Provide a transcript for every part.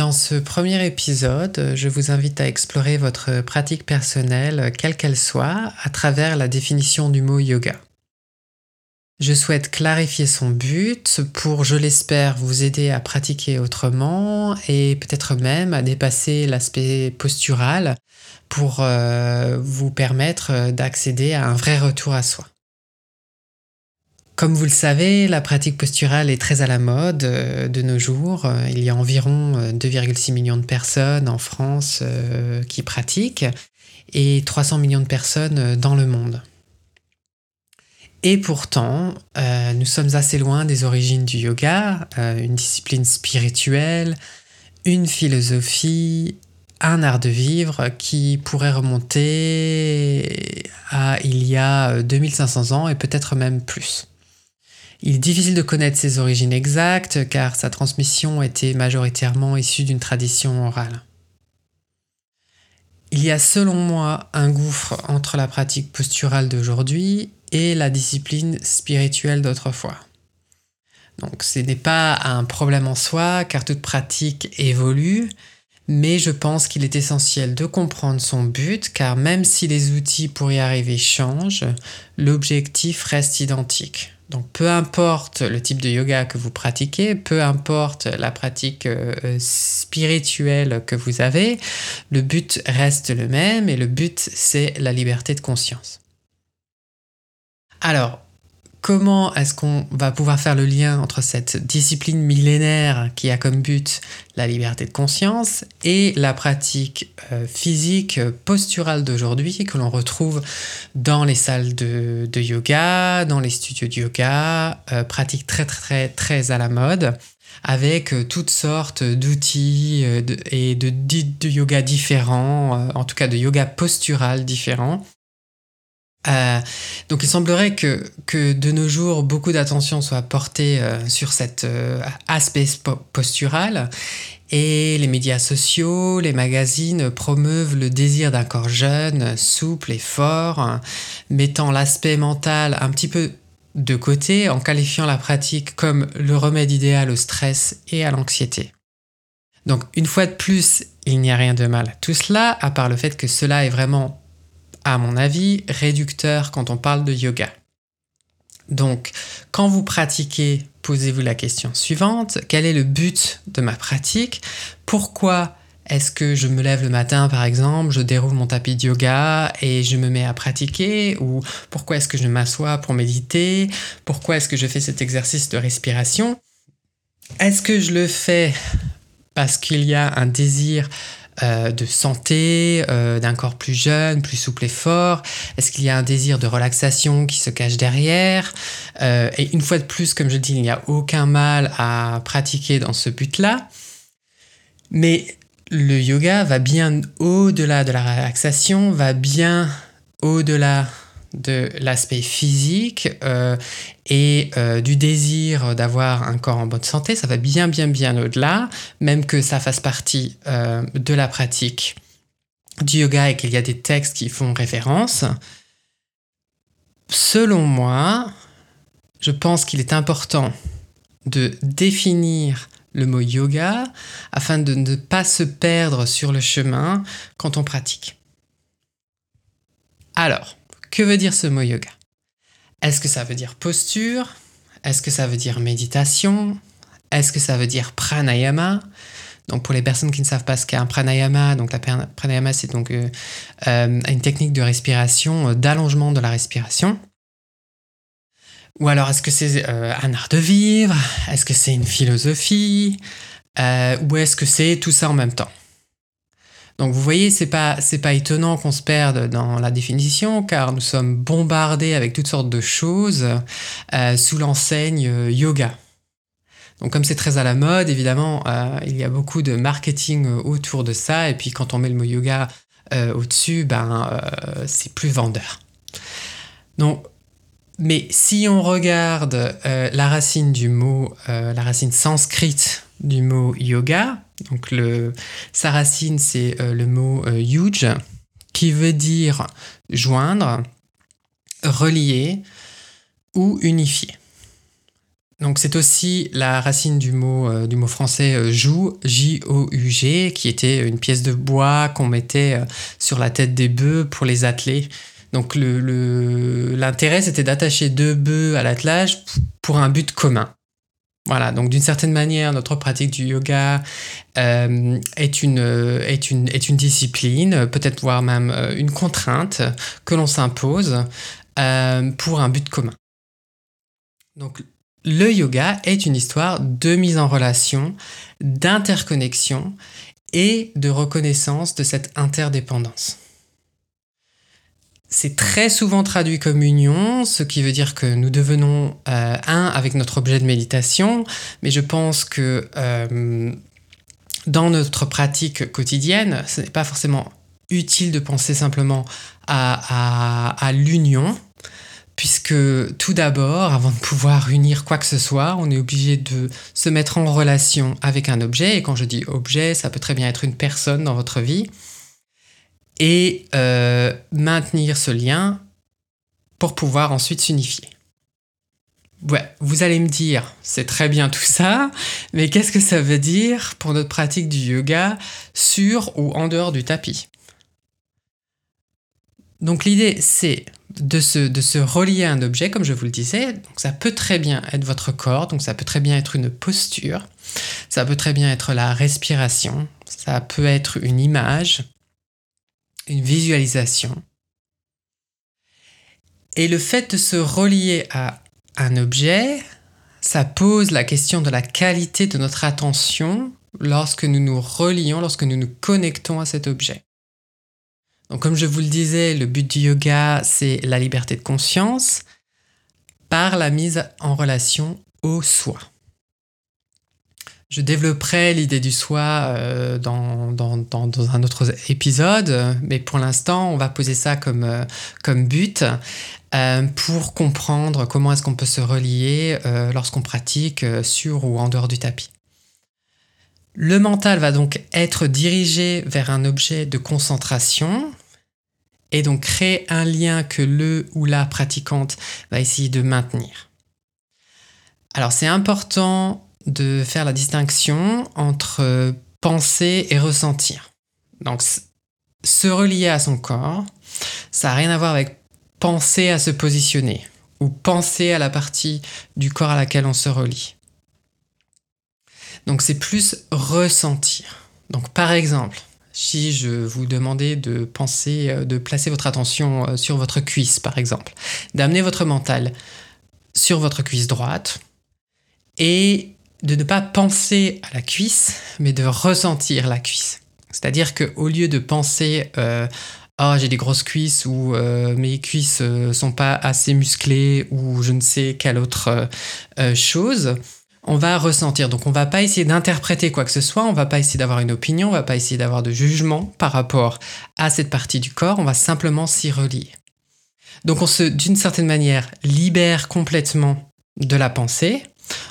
Dans ce premier épisode, je vous invite à explorer votre pratique personnelle, quelle qu'elle soit, à travers la définition du mot yoga. Je souhaite clarifier son but pour, je l'espère, vous aider à pratiquer autrement et peut-être même à dépasser l'aspect postural pour euh, vous permettre d'accéder à un vrai retour à soi. Comme vous le savez, la pratique posturale est très à la mode euh, de nos jours. Euh, il y a environ 2,6 euh, millions de personnes en France qui pratiquent et 300 millions de personnes dans le monde. Et pourtant, nous sommes assez loin des origines du yoga, une discipline spirituelle, une philosophie, un art de vivre qui pourrait remonter à il y a 2500 ans et peut-être même plus. Il est difficile de connaître ses origines exactes car sa transmission était majoritairement issue d'une tradition orale. Il y a selon moi un gouffre entre la pratique posturale d'aujourd'hui et la discipline spirituelle d'autrefois. Donc ce n'est pas un problème en soi car toute pratique évolue, mais je pense qu'il est essentiel de comprendre son but car même si les outils pour y arriver changent, l'objectif reste identique. Donc peu importe le type de yoga que vous pratiquez, peu importe la pratique euh, spirituelle que vous avez, le but reste le même et le but c'est la liberté de conscience. Alors, comment est-ce qu'on va pouvoir faire le lien entre cette discipline millénaire qui a comme but la liberté de conscience et la pratique euh, physique posturale d'aujourd'hui que l'on retrouve dans les salles de, yoga, dans les studios de yoga, euh, pratique très très très à la mode avec euh, toutes sortes d'outils et de, de, yoga différents, en tout cas de yoga postural différents, euh, donc il semblerait que, que, de nos jours, beaucoup d'attention soit portée euh, sur cet euh, aspect postural et les médias sociaux, les magazines promeuvent le désir d'un corps jeune, souple et fort, mettant l'aspect mental un petit peu de côté en qualifiant la pratique comme le remède idéal au stress et à l'anxiété. Donc une fois de plus, il n'y a rien de mal à tout cela, à part le fait que cela est vraiment à mon avis, réducteur quand on parle de yoga. Donc, quand vous pratiquez, posez-vous la question suivante. Quel est le but de ma pratique? Pourquoi est-ce que je me lève le matin, par exemple, je déroule mon tapis de yoga et je me mets à pratiquer? Ou pourquoi est-ce que je m'assois pour méditer? Pourquoi est-ce que je fais cet exercice de respiration? Est-ce que je le fais parce qu'il y a un désir euh, de santé, euh, d'un corps plus jeune, plus souple et fort? Est-ce qu'il y a un désir de relaxation qui se cache derrière? Euh, Et une fois de plus, comme je dis, il n'y a aucun mal à pratiquer dans ce but-là. Mais le yoga va bien au-delà de la relaxation, va bien au-delà de l'aspect physique euh, et euh, du désir d'avoir un corps en bonne santé, ça va bien bien bien au-delà, même que ça fasse partie euh, de la pratique du yoga et qu'il y a des textes qui font référence. Selon moi, je pense qu'il est important de définir le mot yoga afin de ne pas se perdre sur le chemin quand on pratique. Alors, que veut dire ce mot yoga? Est-ce que ça veut dire posture? Est-ce que ça veut dire méditation? Est-ce que ça veut dire pranayama? Donc pour les personnes qui ne savent pas ce qu'est un pranayama, donc la pranayama c'est donc euh, euh, une technique de respiration, euh, d'allongement de la respiration. Ou alors est-ce que c'est un art de vivre? Est-ce que c'est une philosophie? Ou est-ce que c'est tout ça en même temps? Donc vous voyez, c'est pas pas étonnant qu'on se perde dans la définition, car nous sommes bombardés avec toutes sortes de choses euh, sous l'enseigne euh, yoga. Donc comme c'est très à la mode, évidemment, euh, il y a beaucoup de marketing autour de ça. Et puis quand on met le mot yoga au-dessus, ben, c'est plus vendeur. Donc, mais si on regarde la racine du mot, la racine sanscrite du mot yoga, donc le, sa racine c'est le mot yuj, qui veut dire joindre, relier ou unifier. Donc c'est aussi la racine du mot, euh, du mot français euh, joug, qui était une pièce de bois qu'on mettait euh, sur la tête des bœufs pour les atteler. Donc l'intérêt c'était d'attacher deux bœufs à l'attelage pour un but commun. Voilà, donc d'une certaine manière, notre pratique du yoga est, une, est, une, est une discipline, peut-être voire même une contrainte que l'on s'impose pour un but commun. Donc le yoga est une histoire de mise en relation, d'interconnexion et de reconnaissance de cette interdépendance. C'est très souvent traduit comme union, ce qui veut dire que nous devenons euh, un avec notre objet de méditation, mais je pense que euh, dans notre pratique quotidienne, ce n'est pas forcément utile de penser simplement à l'union, puisque tout d'abord, avant de pouvoir unir quoi que ce soit, on est obligé de se mettre en relation avec un objet, et quand je dis objet, ça peut très bien être une personne dans votre vie, et euh, maintenir ce lien pour pouvoir ensuite s'unifier. Ouais, vous allez me dire, c'est très bien tout ça, mais qu'est-ce que ça veut dire pour notre pratique du yoga sur ou en dehors du tapis? Donc l'idée, c'est de se, relier à un objet, comme je vous le disais. Ça peut très bien être votre corps, donc ça peut très bien être une posture, ça peut très bien être la respiration, ça peut être une image, une visualisation. Et le fait de se relier à un objet, ça pose la question de la qualité de notre attention lorsque nous nous relions, lorsque nous nous connectons à cet objet. Donc comme je vous le disais, le but du yoga, c'est la liberté de conscience par la mise en relation au soi. Je développerai l'idée du soi euh, dans, un autre épisode, mais pour l'instant, on va poser ça comme, euh, comme but euh, pour comprendre comment est-ce qu'on peut se relier lorsqu'on pratique sur ou en dehors du tapis. Le mental va donc être dirigé vers un objet de concentration et donc créer un lien que le ou la pratiquante va essayer de maintenir. Alors c'est important de faire la distinction entre penser et ressentir. Donc se relier à son corps, ça n'a rien à voir avec penser à se positionner ou penser à la partie du corps à laquelle on se relie. Donc c'est plus ressentir. Donc par exemple, si je vous demandais de penser, euh, de placer votre attention euh, sur votre cuisse, par exemple, d'amener votre mental sur votre cuisse droite et de ne pas penser à la cuisse, mais de ressentir la cuisse. C'est-à-dire qu'au lieu de penser euh, oh, j'ai des grosses cuisses ou mes cuisses ne sont pas assez musclées ou je ne sais quelle autre chose, on va ressentir. Donc on va pas essayer d'interpréter quoi que ce soit, on va pas essayer d'avoir une opinion, on va pas essayer d'avoir de jugement par rapport à cette partie du corps, on va simplement s'y relier. Donc on se, d'une certaine manière, libère complètement de la pensée,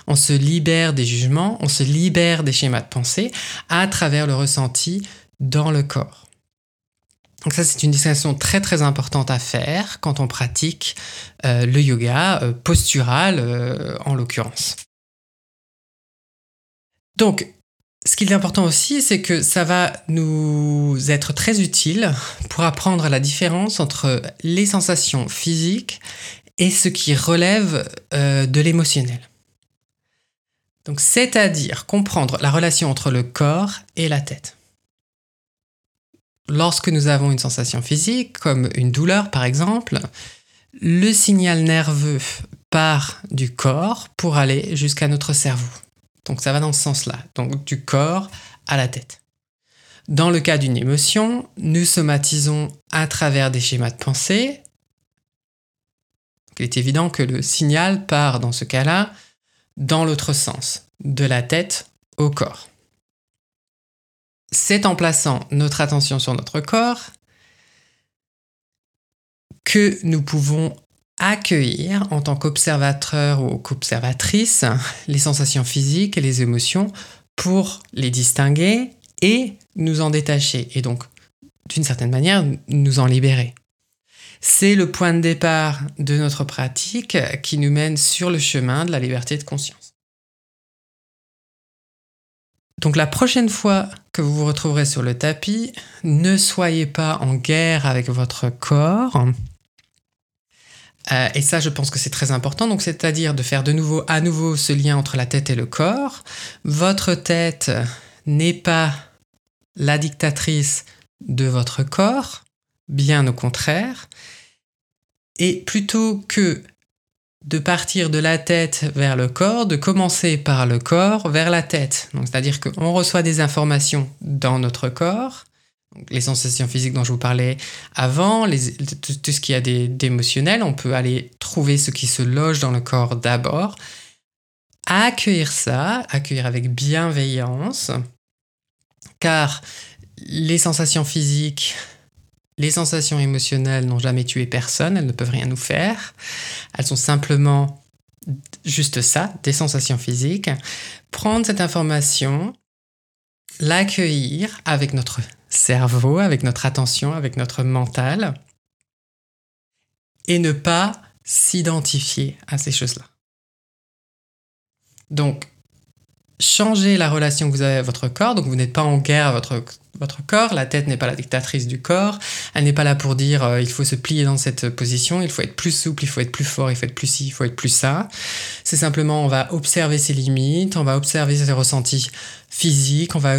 on se libère des jugements, on se libère des schémas de pensée à travers le ressenti dans le corps. Donc ça, c'est une distinction très très importante à faire quand on pratique euh, le yoga euh, postural euh, en l'occurrence. Donc, ce qui est important aussi, c'est que ça va nous être très utile pour apprendre la différence entre les sensations physiques et ce qui relève de l'émotionnel. Donc, c'est-à-dire comprendre la relation entre le corps et la tête. Lorsque nous avons une sensation physique, comme une douleur par exemple, le signal nerveux part du corps pour aller jusqu'à notre cerveau. Donc ça va dans ce sens-là, donc du corps à la tête. Dans le cas d'une émotion, nous somatisons à travers des schémas de pensée. il est évident que le signal part dans ce cas-là dans l'autre sens, de la tête au corps. C'est en plaçant notre attention sur notre corps que nous pouvons accueillir en tant qu'observateur ou qu'observatrice les sensations physiques et les émotions pour les distinguer et nous en détacher et donc d'une certaine manière nous en libérer. C'est le point de départ de notre pratique qui nous mène sur le chemin de la liberté de conscience. Donc la prochaine fois que vous vous retrouverez sur le tapis, ne soyez pas en guerre avec votre corps. Euh, et ça, je pense que c'est très important. Donc, c'est-à-dire de faire de nouveau, à nouveau, ce lien entre la tête et le corps. Votre tête n'est pas la dictatrice de votre corps, bien au contraire. Et plutôt que de partir de la tête vers le corps, de commencer par le corps vers la tête. c'est-à-dire qu'on reçoit des informations dans notre corps, les sensations physiques dont je vous parlais avant, tout, ce qui a d'émotionnel, on peut aller trouver ce qui se loge dans le corps d'abord, accueillir ça, accueillir avec bienveillance, car les sensations physiques les sensations émotionnelles n'ont jamais tué personne, elles ne peuvent rien nous faire. Elles sont simplement juste ça, des sensations physiques. Prendre cette information, l'accueillir avec notre cerveau, avec notre attention, avec notre mental, et ne pas s'identifier à ces choses-là. Donc, changer la relation que vous avez à votre corps. Donc vous n'êtes pas en guerre à votre, votre corps. La tête n'est pas la dictatrice du corps. Elle n'est pas là pour dire euh, il faut se plier dans cette position, il faut être plus souple, il faut être plus fort, il faut être plus ci, il faut être plus ça. C'est simplement on va observer ses limites, on va observer ses ressentis physiques, on va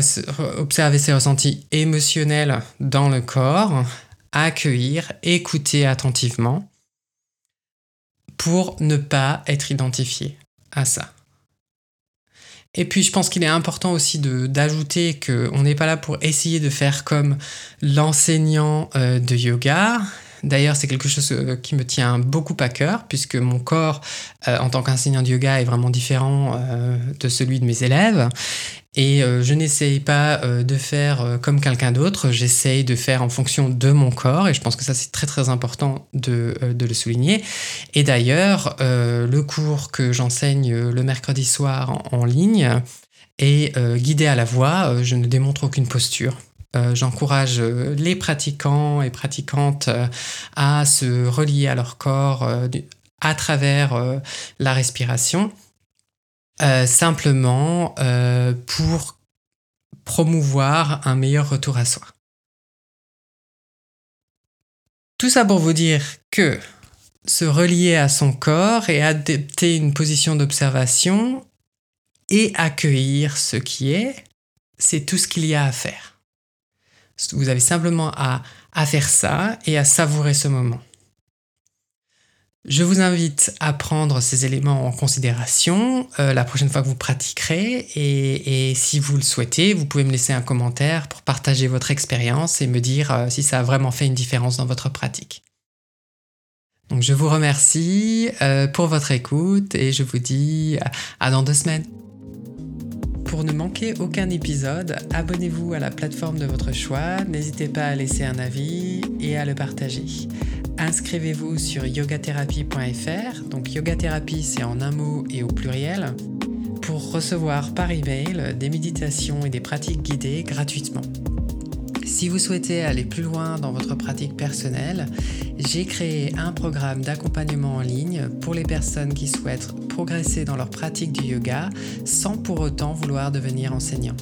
observer ses ressentis émotionnels dans le corps, accueillir, écouter attentivement pour ne pas être identifié à ça. Et puis je pense qu'il est important aussi d'ajouter qu'on n'est pas là pour essayer de faire comme l'enseignant euh, de yoga. D'ailleurs, c'est quelque chose euh, qui me tient beaucoup à cœur, puisque mon corps, euh, en tant qu'enseignant de yoga, est vraiment différent de celui de mes élèves. Et euh, je n'essaye pas euh, de faire euh, comme quelqu'un d'autre, j'essaye de faire en fonction de mon corps, et je pense que ça c'est très très important de le souligner. Et d'ailleurs, le cours que j'enseigne le mercredi soir en, ligne est guidé à la voix, je ne démontre aucune posture. J'encourage les pratiquants et pratiquantes à se relier à leur corps à travers la respiration euh, simplement euh, pour promouvoir un meilleur retour à soi. Tout ça pour vous dire que se relier à son corps et adopter une position d'observation et accueillir ce qui est, c'est tout ce qu'il y a à faire. Vous avez simplement à, faire ça et à savourer ce moment. Je vous invite à prendre ces éléments en considération euh, la prochaine fois que vous pratiquerez et, si vous le souhaitez, vous pouvez me laisser un commentaire pour partager votre expérience et me dire euh, si ça a vraiment fait une différence dans votre pratique. Donc je vous remercie euh, pour votre écoute et je vous dis à dans deux semaines. Pour ne manquer aucun épisode, abonnez-vous à la plateforme de votre choix, n'hésitez pas à laisser un avis et à le partager inscrivez-vous sur yogatherapie.fr. Donc yogathérapie c'est en un mot et au pluriel pour recevoir par email des méditations et des pratiques guidées gratuitement. Si vous souhaitez aller plus loin dans votre pratique personnelle, j'ai créé un programme d'accompagnement en ligne pour les personnes qui souhaitent progresser dans leur pratique du yoga sans pour autant vouloir devenir enseignant.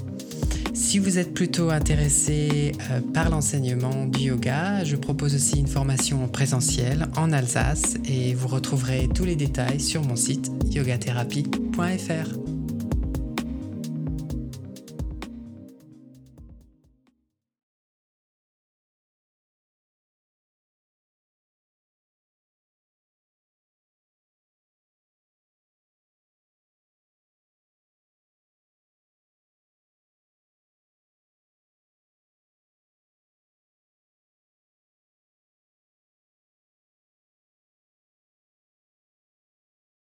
Si vous êtes plutôt intéressé euh, par l'enseignement du yoga, je propose aussi une formation présentielle en Alsace et vous retrouverez tous les détails sur mon site yogatherapie.fr.